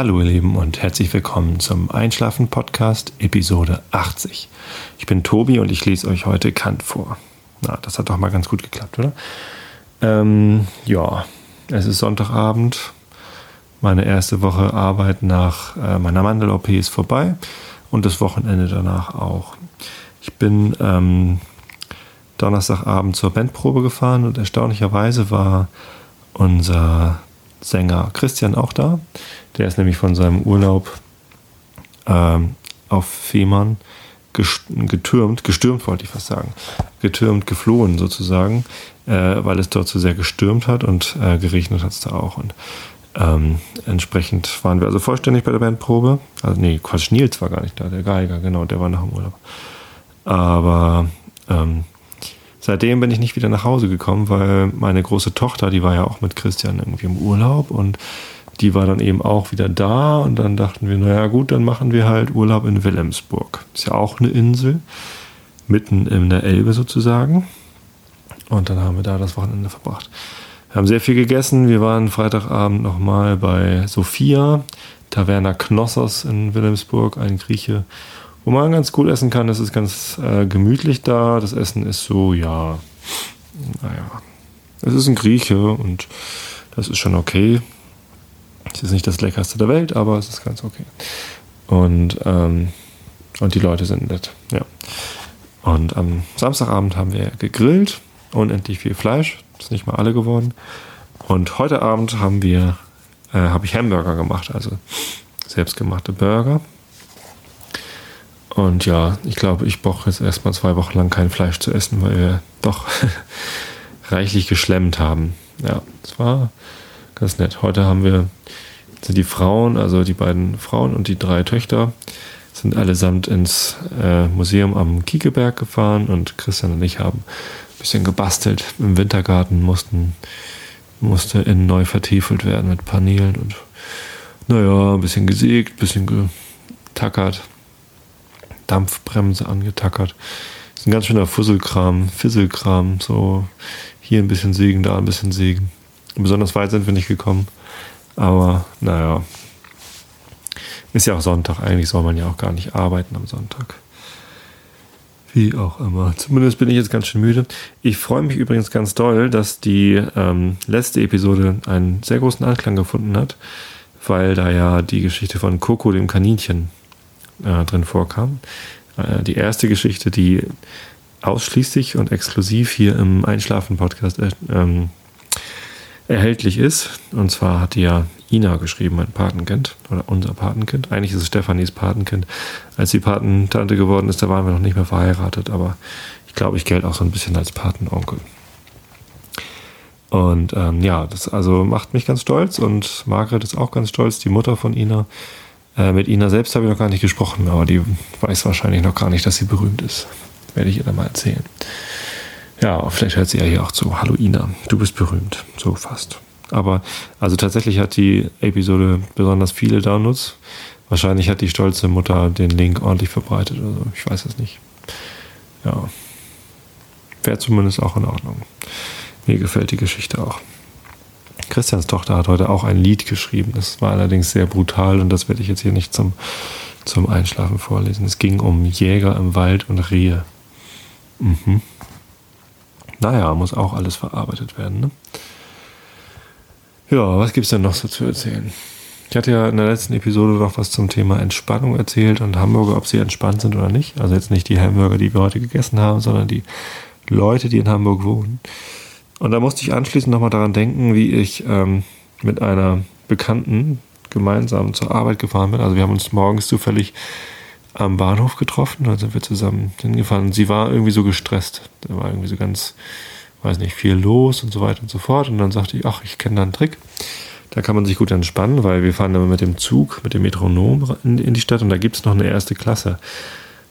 Hallo ihr Lieben und herzlich willkommen zum Einschlafen Podcast Episode 80. Ich bin Tobi und ich lese euch heute Kant vor. Na, das hat doch mal ganz gut geklappt, oder? Ähm, ja, es ist Sonntagabend. Meine erste Woche Arbeit nach äh, meiner Mandel-OP ist vorbei und das Wochenende danach auch. Ich bin ähm, Donnerstagabend zur Bandprobe gefahren und erstaunlicherweise war unser Sänger Christian auch da. Der ist nämlich von seinem Urlaub ähm, auf Fehmarn getürmt, gestürmt wollte ich fast sagen, getürmt, geflohen sozusagen, äh, weil es dort so sehr gestürmt hat und äh, geregnet hat es da auch. Und ähm, entsprechend waren wir also vollständig bei der Bandprobe. Also nee, Quatsch, Nils war gar nicht da, der Geiger, genau, der war nach dem Urlaub. Aber ähm, seitdem bin ich nicht wieder nach Hause gekommen, weil meine große Tochter, die war ja auch mit Christian irgendwie im Urlaub und die war dann eben auch wieder da und dann dachten wir, naja gut, dann machen wir halt Urlaub in Wilhelmsburg. Ist ja auch eine Insel, mitten in der Elbe sozusagen. Und dann haben wir da das Wochenende verbracht. Wir haben sehr viel gegessen. Wir waren Freitagabend nochmal bei Sophia, Taverna Knossos in Wilhelmsburg, ein Grieche, wo man ganz gut essen kann. Es ist ganz äh, gemütlich da. Das Essen ist so, ja, naja, es ist ein Grieche und das ist schon okay. Es ist nicht das leckerste der Welt, aber es ist ganz okay. Und, ähm, und die Leute sind nett, ja. Und am Samstagabend haben wir gegrillt, unendlich viel Fleisch, das ist nicht mal alle geworden. Und heute Abend haben wir, äh, habe ich Hamburger gemacht, also selbstgemachte Burger. Und ja, ich glaube, ich brauche jetzt erstmal zwei Wochen lang kein Fleisch zu essen, weil wir doch reichlich geschlemmt haben. Ja, es war ganz nett. Heute haben wir, sind die Frauen, also die beiden Frauen und die drei Töchter, sind allesamt ins äh, Museum am Kiekeberg gefahren und Christian und ich haben ein bisschen gebastelt im Wintergarten, mussten, musste innen neu vertiefelt werden mit Paneelen und naja, ein bisschen gesägt, ein bisschen getackert, Dampfbremse angetackert. Das ist ein ganz schöner Fusselkram, Fisselkram, so hier ein bisschen sägen, da ein bisschen sägen. Besonders weit sind wir nicht gekommen. Aber naja, ist ja auch Sonntag. Eigentlich soll man ja auch gar nicht arbeiten am Sonntag. Wie auch immer. Zumindest bin ich jetzt ganz schön müde. Ich freue mich übrigens ganz doll, dass die ähm, letzte Episode einen sehr großen Anklang gefunden hat, weil da ja die Geschichte von Coco, dem Kaninchen, äh, drin vorkam. Äh, die erste Geschichte, die ausschließlich und exklusiv hier im Einschlafen-Podcast äh, ähm, erhältlich ist. Und zwar hat die ja Ina geschrieben, mein Patenkind oder unser Patenkind. Eigentlich ist es Stefanis Patenkind. Als sie Patentante geworden ist, da waren wir noch nicht mehr verheiratet, aber ich glaube, ich gelte auch so ein bisschen als Patenonkel. Und ähm, ja, das also macht mich ganz stolz und Margret ist auch ganz stolz, die Mutter von Ina. Äh, mit Ina selbst habe ich noch gar nicht gesprochen, aber die weiß wahrscheinlich noch gar nicht, dass sie berühmt ist. Werde ich ihr dann mal erzählen. Ja, vielleicht hört sie ja hier auch zu. Hallo Ina, du bist berühmt. So fast. Aber also tatsächlich hat die Episode besonders viele Downloads. Wahrscheinlich hat die stolze Mutter den Link ordentlich verbreitet oder so. Ich weiß es nicht. Ja. Wäre zumindest auch in Ordnung. Mir gefällt die Geschichte auch. Christians Tochter hat heute auch ein Lied geschrieben. Das war allerdings sehr brutal und das werde ich jetzt hier nicht zum, zum Einschlafen vorlesen. Es ging um Jäger im Wald und Rehe. Mhm. Naja, muss auch alles verarbeitet werden. Ne? Ja, was gibt es denn noch so zu erzählen? Ich hatte ja in der letzten Episode noch was zum Thema Entspannung erzählt und Hamburger, ob sie entspannt sind oder nicht. Also jetzt nicht die Hamburger, die wir heute gegessen haben, sondern die Leute, die in Hamburg wohnen. Und da musste ich anschließend nochmal daran denken, wie ich ähm, mit einer Bekannten gemeinsam zur Arbeit gefahren bin. Also wir haben uns morgens zufällig am Bahnhof getroffen, da sind wir zusammen hingefahren. Sie war irgendwie so gestresst. Da war irgendwie so ganz, weiß nicht, viel los und so weiter und so fort. Und dann sagte ich, ach, ich kenne da einen Trick. Da kann man sich gut entspannen, weil wir fahren immer mit dem Zug, mit dem Metronom in, in die Stadt und da gibt es noch eine erste Klasse.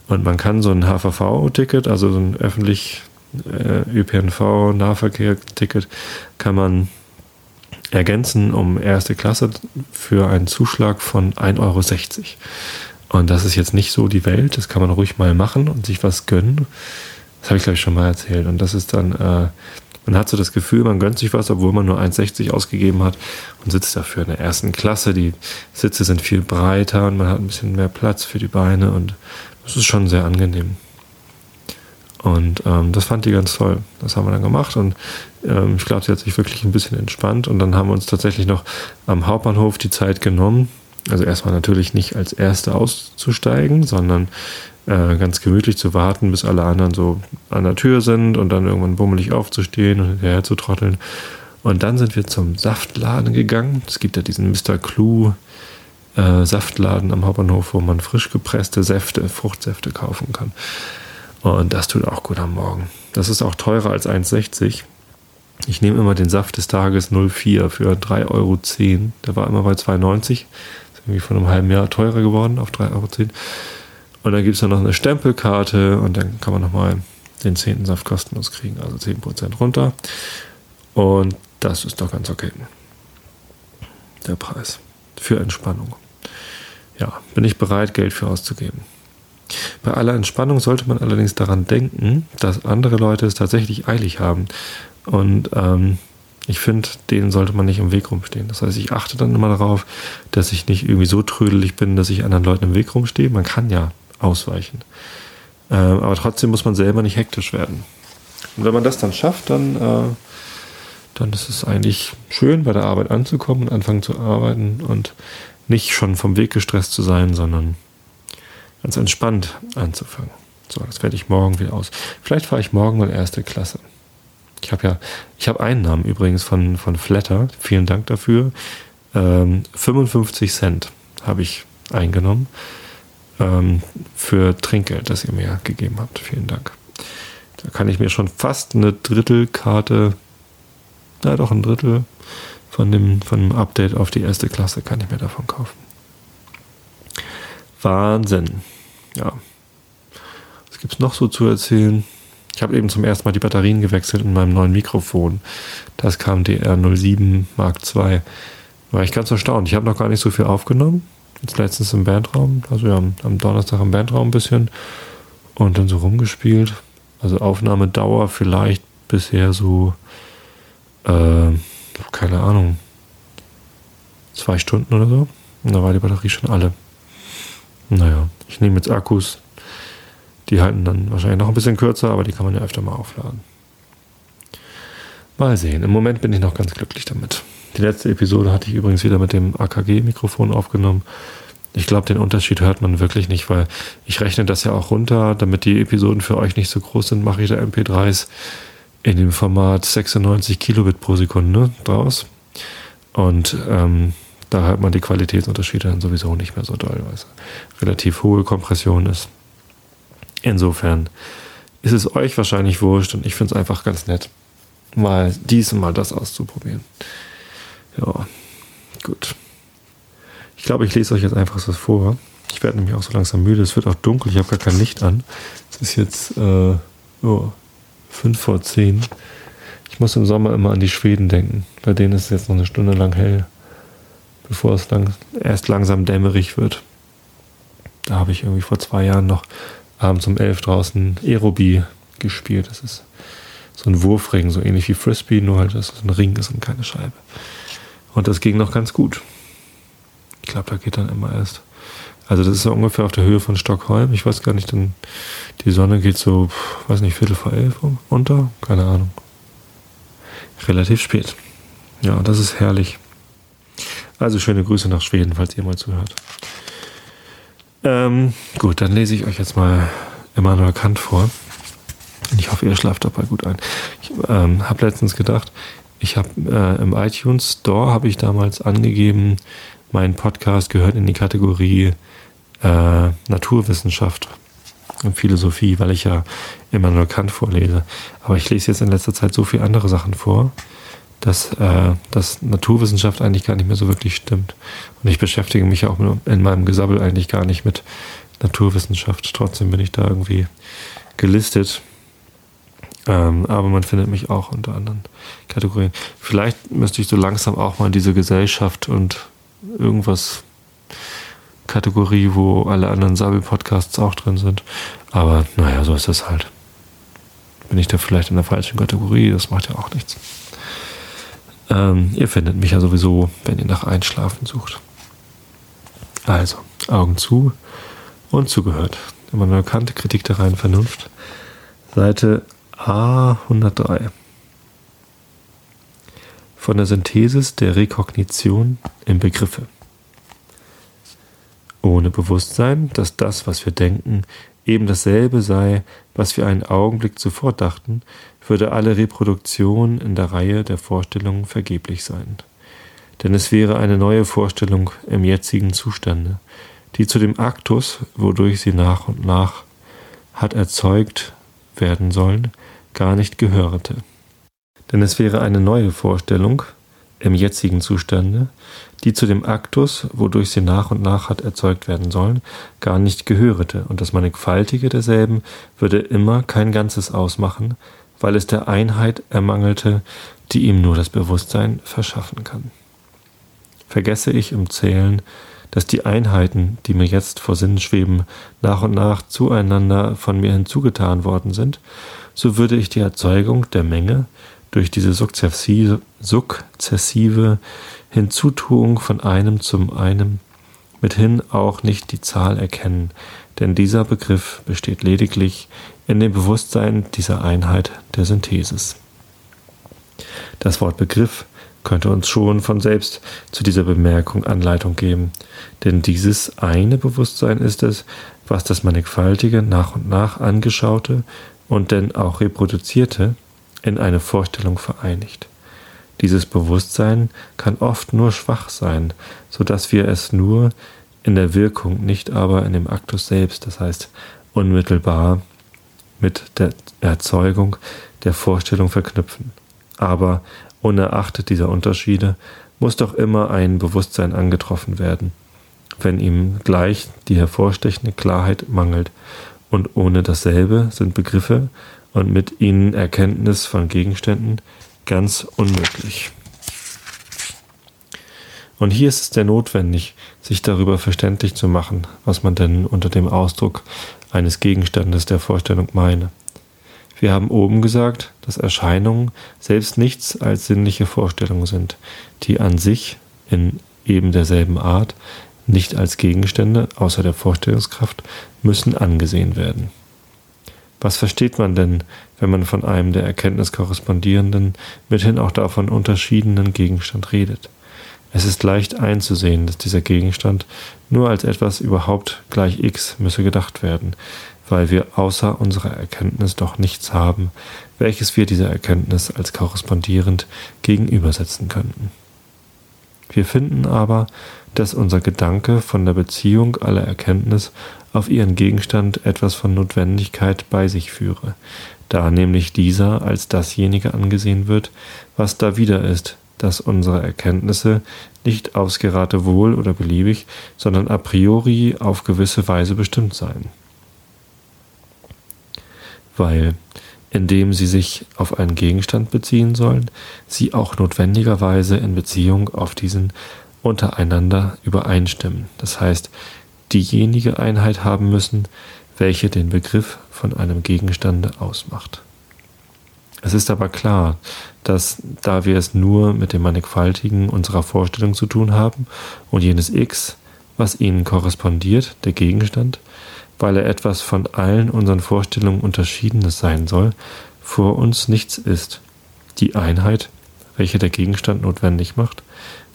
Und man kann so ein HVV-Ticket, also so ein öffentlich ÖPNV-Nahverkehr-Ticket, kann man ergänzen um erste Klasse für einen Zuschlag von 1,60 Euro. Und das ist jetzt nicht so die Welt, das kann man ruhig mal machen und sich was gönnen. Das habe ich, glaube ich, schon mal erzählt. Und das ist dann, äh, man hat so das Gefühl, man gönnt sich was, obwohl man nur 1,60 ausgegeben hat und sitzt dafür in der ersten Klasse. Die Sitze sind viel breiter und man hat ein bisschen mehr Platz für die Beine und das ist schon sehr angenehm. Und ähm, das fand die ganz toll. Das haben wir dann gemacht und ähm, ich glaube, sie hat sich wirklich ein bisschen entspannt und dann haben wir uns tatsächlich noch am Hauptbahnhof die Zeit genommen. Also erstmal natürlich nicht als Erste auszusteigen, sondern äh, ganz gemütlich zu warten, bis alle anderen so an der Tür sind und dann irgendwann bummelig aufzustehen und hinterher zu trotteln. Und dann sind wir zum Saftladen gegangen. Es gibt ja diesen Mr. Clue äh, Saftladen am Hauptbahnhof, wo man frisch gepresste Säfte, Fruchtsäfte kaufen kann. Und das tut auch gut am Morgen. Das ist auch teurer als 1,60. Ich nehme immer den Saft des Tages 04 für 3,10 Euro. Der war immer bei 2,90. Ist irgendwie von einem halben Jahr teurer geworden auf 3,10 Euro. Und dann gibt es dann noch eine Stempelkarte und dann kann man nochmal den zehnten Saft kostenlos kriegen, also 10% runter. Und das ist doch ganz okay. Der Preis für Entspannung. Ja, bin ich bereit, Geld für auszugeben. Bei aller Entspannung sollte man allerdings daran denken, dass andere Leute es tatsächlich eilig haben. Und ähm, ich finde, denen sollte man nicht im Weg rumstehen. Das heißt, ich achte dann immer darauf, dass ich nicht irgendwie so trödelig bin, dass ich anderen Leuten im Weg rumstehe. Man kann ja ausweichen. Ähm, aber trotzdem muss man selber nicht hektisch werden. Und wenn man das dann schafft, dann, äh, dann ist es eigentlich schön, bei der Arbeit anzukommen und anfangen zu arbeiten und nicht schon vom Weg gestresst zu sein, sondern ganz entspannt anzufangen. So, das werde ich morgen wieder aus. Vielleicht fahre ich morgen mal erste Klasse. Ich habe ja, ich habe einen Namen übrigens von, von Flatter. Vielen Dank dafür. Ähm, 55 Cent habe ich eingenommen ähm, für Trinkgeld, das ihr mir gegeben habt. Vielen Dank. Da kann ich mir schon fast eine Drittelkarte, na doch ein Drittel von dem, von dem Update auf die erste Klasse kann ich mir davon kaufen. Wahnsinn. Ja. Was gibt es noch so zu erzählen? Ich habe eben zum ersten Mal die Batterien gewechselt in meinem neuen Mikrofon. Das kam DR07 Mark II. War ich ganz erstaunt. Ich habe noch gar nicht so viel aufgenommen. Jetzt letztens im Bandraum, also ja, am Donnerstag im Bandraum ein bisschen und dann so rumgespielt. Also Aufnahmedauer vielleicht bisher so, äh, keine Ahnung, zwei Stunden oder so. Und da war die Batterie schon alle. Naja, ich nehme jetzt Akkus. Die halten dann wahrscheinlich noch ein bisschen kürzer, aber die kann man ja öfter mal aufladen. Mal sehen. Im Moment bin ich noch ganz glücklich damit. Die letzte Episode hatte ich übrigens wieder mit dem AKG-Mikrofon aufgenommen. Ich glaube, den Unterschied hört man wirklich nicht, weil ich rechne das ja auch runter, damit die Episoden für euch nicht so groß sind, mache ich da MP3s in dem Format 96 Kilobit pro Sekunde draus. Und ähm, da hört man die Qualitätsunterschiede dann sowieso nicht mehr so doll, weil es relativ hohe Kompression ist. Insofern ist es euch wahrscheinlich wurscht und ich finde es einfach ganz nett, mal dies und mal das auszuprobieren. Ja, gut. Ich glaube, ich lese euch jetzt einfach was vor. Ich werde nämlich auch so langsam müde. Es wird auch dunkel. Ich habe gar kein Licht an. Es ist jetzt äh, oh, 5 vor 10. Ich muss im Sommer immer an die Schweden denken. Bei denen ist es jetzt noch eine Stunde lang hell, bevor es lang, erst langsam dämmerig wird. Da habe ich irgendwie vor zwei Jahren noch abends um 11 draußen Aerobie gespielt. Das ist so ein Wurfring, so ähnlich wie Frisbee, nur halt, dass es ein Ring ist und keine Scheibe. Und das ging noch ganz gut. Ich glaube, da geht dann immer erst. Also das ist so ungefähr auf der Höhe von Stockholm. Ich weiß gar nicht, dann die Sonne geht so, weiß nicht, Viertel vor elf unter. Keine Ahnung. Relativ spät. Ja, das ist herrlich. Also schöne Grüße nach Schweden, falls ihr mal zuhört. Ähm, gut, dann lese ich euch jetzt mal Immanuel Kant vor. Ich hoffe, ihr schlaft dabei gut ein. Ich ähm, habe letztens gedacht, ich habe äh, im iTunes Store habe ich damals angegeben, mein Podcast gehört in die Kategorie äh, Naturwissenschaft und Philosophie, weil ich ja immer nur Kant vorlese. Aber ich lese jetzt in letzter Zeit so viele andere Sachen vor, dass, äh, dass Naturwissenschaft eigentlich gar nicht mehr so wirklich stimmt. Und ich beschäftige mich auch in meinem Gesabbel eigentlich gar nicht mit Naturwissenschaft. Trotzdem bin ich da irgendwie gelistet. Ähm, aber man findet mich auch unter anderen Kategorien. Vielleicht müsste ich so langsam auch mal diese Gesellschaft und irgendwas Kategorie, wo alle anderen Sabbel-Podcasts auch drin sind. Aber naja, so ist das halt. bin ich da vielleicht in der falschen Kategorie, das macht ja auch nichts. Ähm, ihr findet mich ja sowieso, wenn ihr nach Einschlafen sucht. Also, Augen zu und zugehört. Immer eine bekannte Kritik der reinen Vernunft. Seite A103. Von der Synthesis der Rekognition im Begriffe. Ohne Bewusstsein, dass das, was wir denken, eben dasselbe sei, was wir einen Augenblick zuvor dachten, würde alle Reproduktion in der Reihe der Vorstellungen vergeblich sein. Denn es wäre eine neue Vorstellung im jetzigen Zustande, die zu dem Aktus, wodurch sie nach und nach hat erzeugt werden sollen, gar nicht gehörte. Denn es wäre eine neue Vorstellung im jetzigen Zustande, die zu dem Aktus, wodurch sie nach und nach hat erzeugt werden sollen, gar nicht gehörte, und das Mannigfaltige derselben würde immer kein Ganzes ausmachen, weil es der Einheit ermangelte, die ihm nur das Bewusstsein verschaffen kann. Vergesse ich im Zählen, dass die Einheiten, die mir jetzt vor Sinnen schweben, nach und nach zueinander von mir hinzugetan worden sind, so würde ich die Erzeugung der Menge durch diese sukzessive, sukzessive Hinzutuung von einem zum einem mithin auch nicht die Zahl erkennen, denn dieser Begriff besteht lediglich in dem Bewusstsein dieser Einheit der Synthesis. Das Wort Begriff könnte uns schon von selbst zu dieser Bemerkung Anleitung geben, denn dieses eine Bewusstsein ist es, was das mannigfaltige, nach und nach angeschaute und denn auch reproduzierte in eine Vorstellung vereinigt. Dieses Bewusstsein kann oft nur schwach sein, so dass wir es nur in der Wirkung, nicht aber in dem Aktus selbst, das heißt unmittelbar mit der Erzeugung der Vorstellung verknüpfen. Aber unerachtet dieser Unterschiede muss doch immer ein Bewusstsein angetroffen werden, wenn ihm gleich die hervorstechende Klarheit mangelt, und ohne dasselbe sind Begriffe und mit ihnen Erkenntnis von Gegenständen ganz unmöglich. Und hier ist es sehr notwendig, sich darüber verständlich zu machen, was man denn unter dem Ausdruck eines Gegenstandes der Vorstellung meine. Wir haben oben gesagt, dass Erscheinungen selbst nichts als sinnliche Vorstellungen sind, die an sich in eben derselben Art nicht als Gegenstände außer der Vorstellungskraft müssen angesehen werden. Was versteht man denn, wenn man von einem der Erkenntnis korrespondierenden, mithin auch davon unterschiedenen Gegenstand redet? Es ist leicht einzusehen, dass dieser Gegenstand nur als etwas überhaupt gleich x müsse gedacht werden, weil wir außer unserer Erkenntnis doch nichts haben, welches wir dieser Erkenntnis als korrespondierend gegenübersetzen könnten. Wir finden aber, dass unser Gedanke von der Beziehung aller Erkenntnis auf ihren Gegenstand etwas von Notwendigkeit bei sich führe, da nämlich dieser als dasjenige angesehen wird, was da wieder ist, dass unsere Erkenntnisse nicht aufs Gerate wohl oder beliebig, sondern a priori auf gewisse Weise bestimmt seien. Weil, indem sie sich auf einen Gegenstand beziehen sollen, sie auch notwendigerweise in Beziehung auf diesen untereinander übereinstimmen. Das heißt, diejenige Einheit haben müssen, welche den Begriff von einem Gegenstande ausmacht. Es ist aber klar, dass da wir es nur mit dem Mannigfaltigen unserer Vorstellung zu tun haben und jenes X, was ihnen korrespondiert, der Gegenstand, weil er etwas von allen unseren Vorstellungen unterschiedenes sein soll, vor uns nichts ist. Die Einheit, welche der Gegenstand notwendig macht,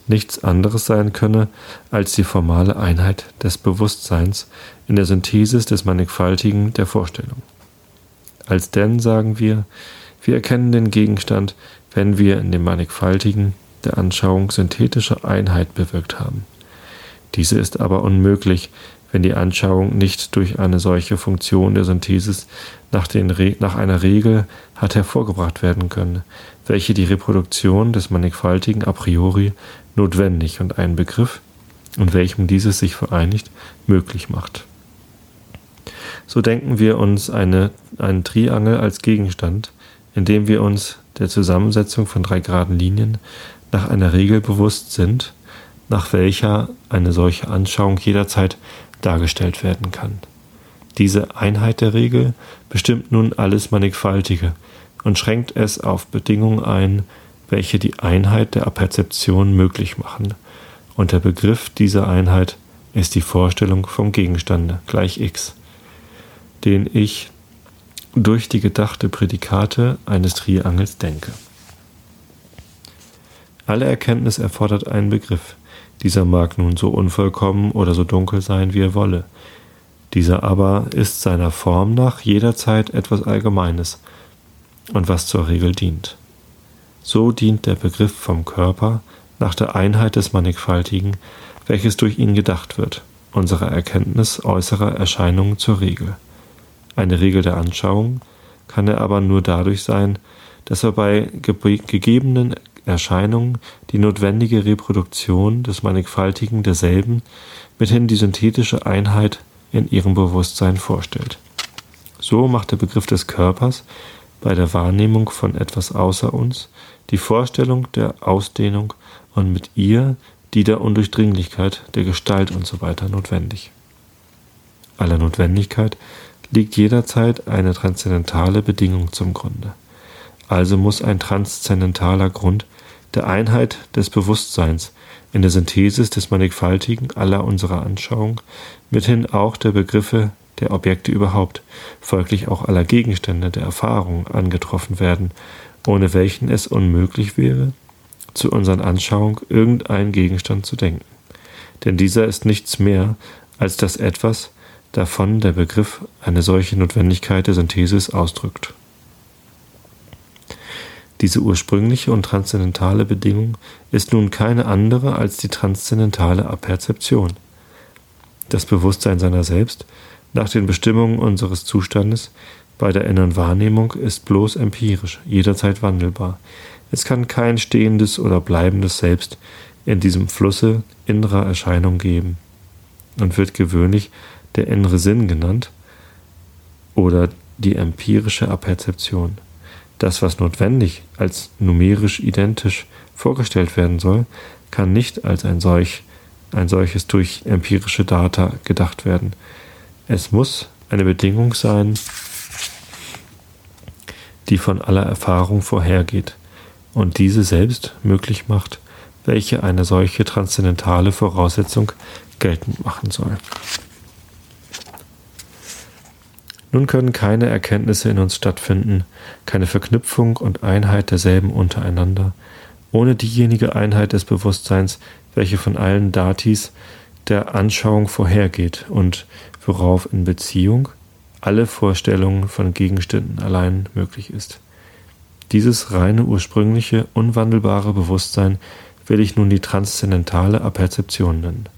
nichts anderes sein könne als die formale Einheit des Bewusstseins in der Synthesis des Mannigfaltigen der Vorstellung. Als denn sagen wir, wir erkennen den Gegenstand, wenn wir in dem Mannigfaltigen der Anschauung synthetische Einheit bewirkt haben. Diese ist aber unmöglich, wenn die Anschauung nicht durch eine solche Funktion der Synthesis nach, nach, einer Regel hat hervorgebracht werden können, welche die Reproduktion des Mannigfaltigen a priori notwendig und einen Begriff, in welchem dieses sich vereinigt, möglich macht. So denken wir uns eine, einen Triangel als Gegenstand, indem wir uns der Zusammensetzung von drei geraden Linien nach einer Regel bewusst sind, nach welcher eine solche Anschauung jederzeit dargestellt werden kann. Diese Einheit der Regel bestimmt nun alles Mannigfaltige und schränkt es auf Bedingungen ein, welche die Einheit der Aperzeption möglich machen. Und der Begriff dieser Einheit ist die Vorstellung vom Gegenstande gleich x, den ich durch die gedachte Prädikate eines Triangels denke. Alle Erkenntnis erfordert einen Begriff. Dieser mag nun so unvollkommen oder so dunkel sein, wie er wolle. Dieser aber ist seiner Form nach jederzeit etwas Allgemeines und was zur Regel dient. So dient der Begriff vom Körper nach der Einheit des Mannigfaltigen, welches durch ihn gedacht wird, unserer Erkenntnis äußerer Erscheinungen zur Regel. Eine Regel der Anschauung kann er aber nur dadurch sein, dass er bei gegebenen Erscheinungen die notwendige Reproduktion des Mannigfaltigen derselben mithin die synthetische Einheit in ihrem Bewusstsein vorstellt. So macht der Begriff des Körpers bei der Wahrnehmung von etwas außer uns die Vorstellung der Ausdehnung und mit ihr die der Undurchdringlichkeit, der Gestalt usw. So notwendig. Aller Notwendigkeit liegt jederzeit eine transzendentale Bedingung zum Grunde. Also muss ein transzendentaler Grund der Einheit des Bewusstseins in der Synthesis des Mannigfaltigen aller unserer Anschauung, mithin auch der Begriffe der Objekte überhaupt, folglich auch aller Gegenstände der Erfahrung angetroffen werden, ohne welchen es unmöglich wäre, zu unseren Anschauungen irgendeinen Gegenstand zu denken. Denn dieser ist nichts mehr als das etwas, davon der Begriff eine solche Notwendigkeit der Synthesis ausdrückt. Diese ursprüngliche und transzendentale Bedingung ist nun keine andere als die transzendentale Aperzeption. Das Bewusstsein seiner selbst, nach den Bestimmungen unseres Zustandes, bei der inneren Wahrnehmung ist bloß empirisch, jederzeit wandelbar. Es kann kein stehendes oder bleibendes Selbst in diesem Flusse innerer Erscheinung geben und wird gewöhnlich der innere Sinn genannt oder die empirische Aperzeption. Das, was notwendig als numerisch identisch vorgestellt werden soll, kann nicht als ein, solch, ein solches durch empirische Data gedacht werden. Es muss eine Bedingung sein, die von aller Erfahrung vorhergeht und diese selbst möglich macht, welche eine solche transzendentale Voraussetzung geltend machen soll. Nun können keine Erkenntnisse in uns stattfinden, keine Verknüpfung und Einheit derselben untereinander, ohne diejenige Einheit des Bewusstseins, welche von allen Datis der Anschauung vorhergeht und worauf in Beziehung alle Vorstellungen von Gegenständen allein möglich ist. Dieses reine, ursprüngliche, unwandelbare Bewusstsein will ich nun die transzendentale Aperzeption nennen.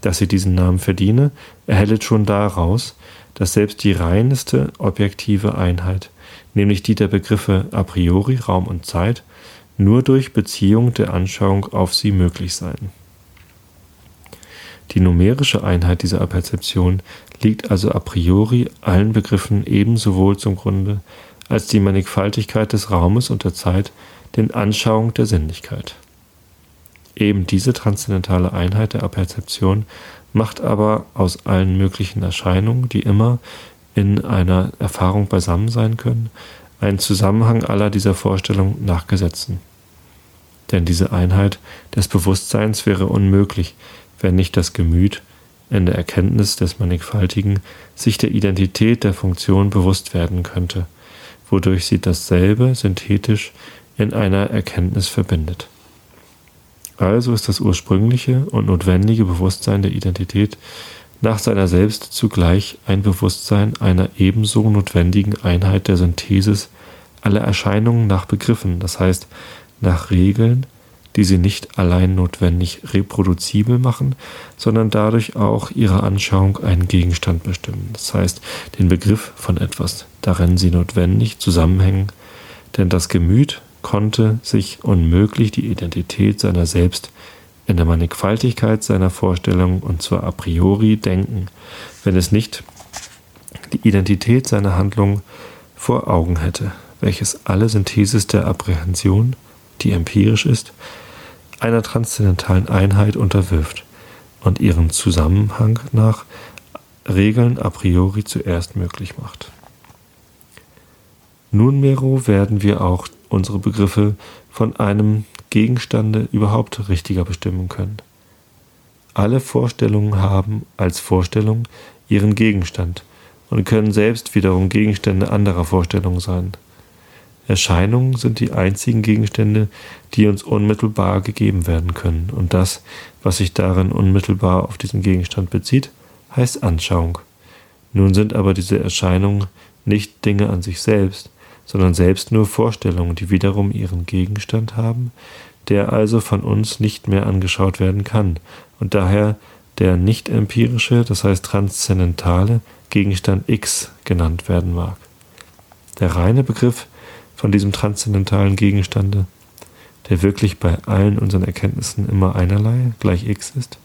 Dass sie diesen Namen verdiene, erhellet schon daraus, dass selbst die reineste objektive Einheit, nämlich die der Begriffe a priori Raum und Zeit, nur durch Beziehung der Anschauung auf sie möglich seien. Die numerische Einheit dieser Perzeption liegt also a priori allen Begriffen ebenso wohl zum Grunde als die Mannigfaltigkeit des Raumes und der Zeit den Anschauung der Sinnlichkeit. Eben diese transzendentale Einheit der Aperzeption macht aber aus allen möglichen Erscheinungen, die immer in einer Erfahrung beisammen sein können, einen Zusammenhang aller dieser Vorstellungen nachgesetzen. Denn diese Einheit des Bewusstseins wäre unmöglich, wenn nicht das Gemüt in der Erkenntnis des Mannigfaltigen sich der Identität der Funktion bewusst werden könnte, wodurch sie dasselbe synthetisch in einer Erkenntnis verbindet. Also ist das ursprüngliche und notwendige Bewusstsein der Identität nach seiner selbst zugleich ein Bewusstsein einer ebenso notwendigen Einheit der Synthesis aller Erscheinungen nach Begriffen, das heißt nach Regeln, die sie nicht allein notwendig reproduzibel machen, sondern dadurch auch ihrer Anschauung einen Gegenstand bestimmen, das heißt den Begriff von etwas, darin sie notwendig zusammenhängen, denn das Gemüt konnte sich unmöglich die Identität seiner selbst in der Mannigfaltigkeit seiner Vorstellungen und zwar a priori denken, wenn es nicht die Identität seiner Handlung vor Augen hätte, welches alle Synthesis der Apprehension, die empirisch ist, einer transzendentalen Einheit unterwirft und ihren Zusammenhang nach Regeln a priori zuerst möglich macht. Nunmehro werden wir auch unsere Begriffe von einem Gegenstande überhaupt richtiger bestimmen können. Alle Vorstellungen haben als Vorstellung ihren Gegenstand und können selbst wiederum Gegenstände anderer Vorstellungen sein. Erscheinungen sind die einzigen Gegenstände, die uns unmittelbar gegeben werden können, und das, was sich darin unmittelbar auf diesen Gegenstand bezieht, heißt Anschauung. Nun sind aber diese Erscheinungen nicht Dinge an sich selbst, sondern selbst nur Vorstellungen, die wiederum ihren Gegenstand haben, der also von uns nicht mehr angeschaut werden kann und daher der nicht empirische, das heißt transzendentale Gegenstand X genannt werden mag. Der reine Begriff von diesem transzendentalen Gegenstande, der wirklich bei allen unseren Erkenntnissen immer einerlei, gleich X ist,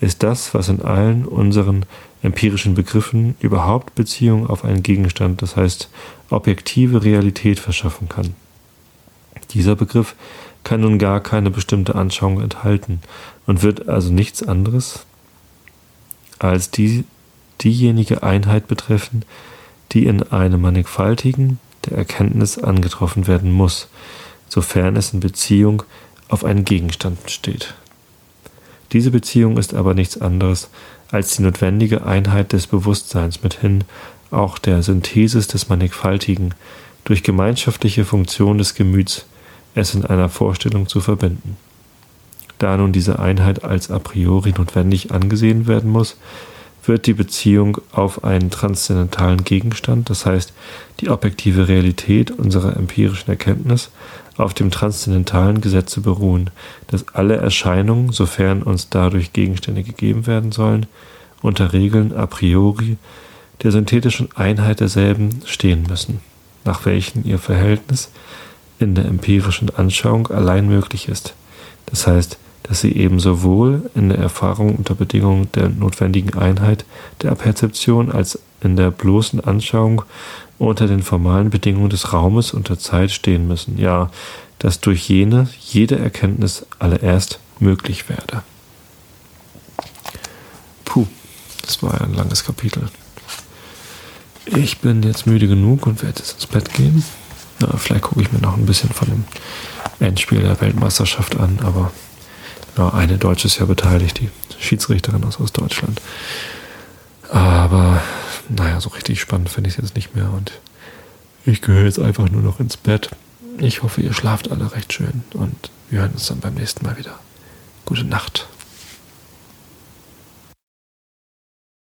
ist das, was in allen unseren empirischen Begriffen überhaupt Beziehung auf einen Gegenstand, das heißt objektive Realität verschaffen kann. Dieser Begriff kann nun gar keine bestimmte Anschauung enthalten und wird also nichts anderes als die, diejenige Einheit betreffen, die in einem mannigfaltigen der Erkenntnis angetroffen werden muss, sofern es in Beziehung auf einen Gegenstand steht. Diese Beziehung ist aber nichts anderes als die notwendige Einheit des Bewusstseins mithin auch der Synthesis des Mannigfaltigen durch gemeinschaftliche Funktion des Gemüts es in einer Vorstellung zu verbinden. Da nun diese Einheit als a priori notwendig angesehen werden muss, wird die Beziehung auf einen transzendentalen Gegenstand, das heißt die objektive Realität unserer empirischen Erkenntnis, auf dem transzendentalen Gesetze beruhen, dass alle Erscheinungen, sofern uns dadurch Gegenstände gegeben werden sollen, unter Regeln a priori der synthetischen Einheit derselben stehen müssen, nach welchen ihr Verhältnis in der empirischen Anschauung allein möglich ist. Das heißt, dass sie eben sowohl in der Erfahrung unter Bedingungen der notwendigen Einheit der Perzeption als in der bloßen Anschauung unter den formalen Bedingungen des Raumes und der Zeit stehen müssen, ja, dass durch jene jede Erkenntnis allererst möglich werde. Puh, das war ein langes Kapitel. Ich bin jetzt müde genug und werde jetzt ins Bett gehen. Ja, vielleicht gucke ich mir noch ein bisschen von dem Endspiel der Weltmeisterschaft an, aber ja, eine Deutsche ist ja beteiligt, die Schiedsrichterin aus Ostdeutschland. Aber naja, so richtig spannend finde ich es jetzt nicht mehr und ich gehöre jetzt einfach nur noch ins Bett. Ich hoffe, ihr schlaft alle recht schön und wir hören uns dann beim nächsten Mal wieder. Gute Nacht.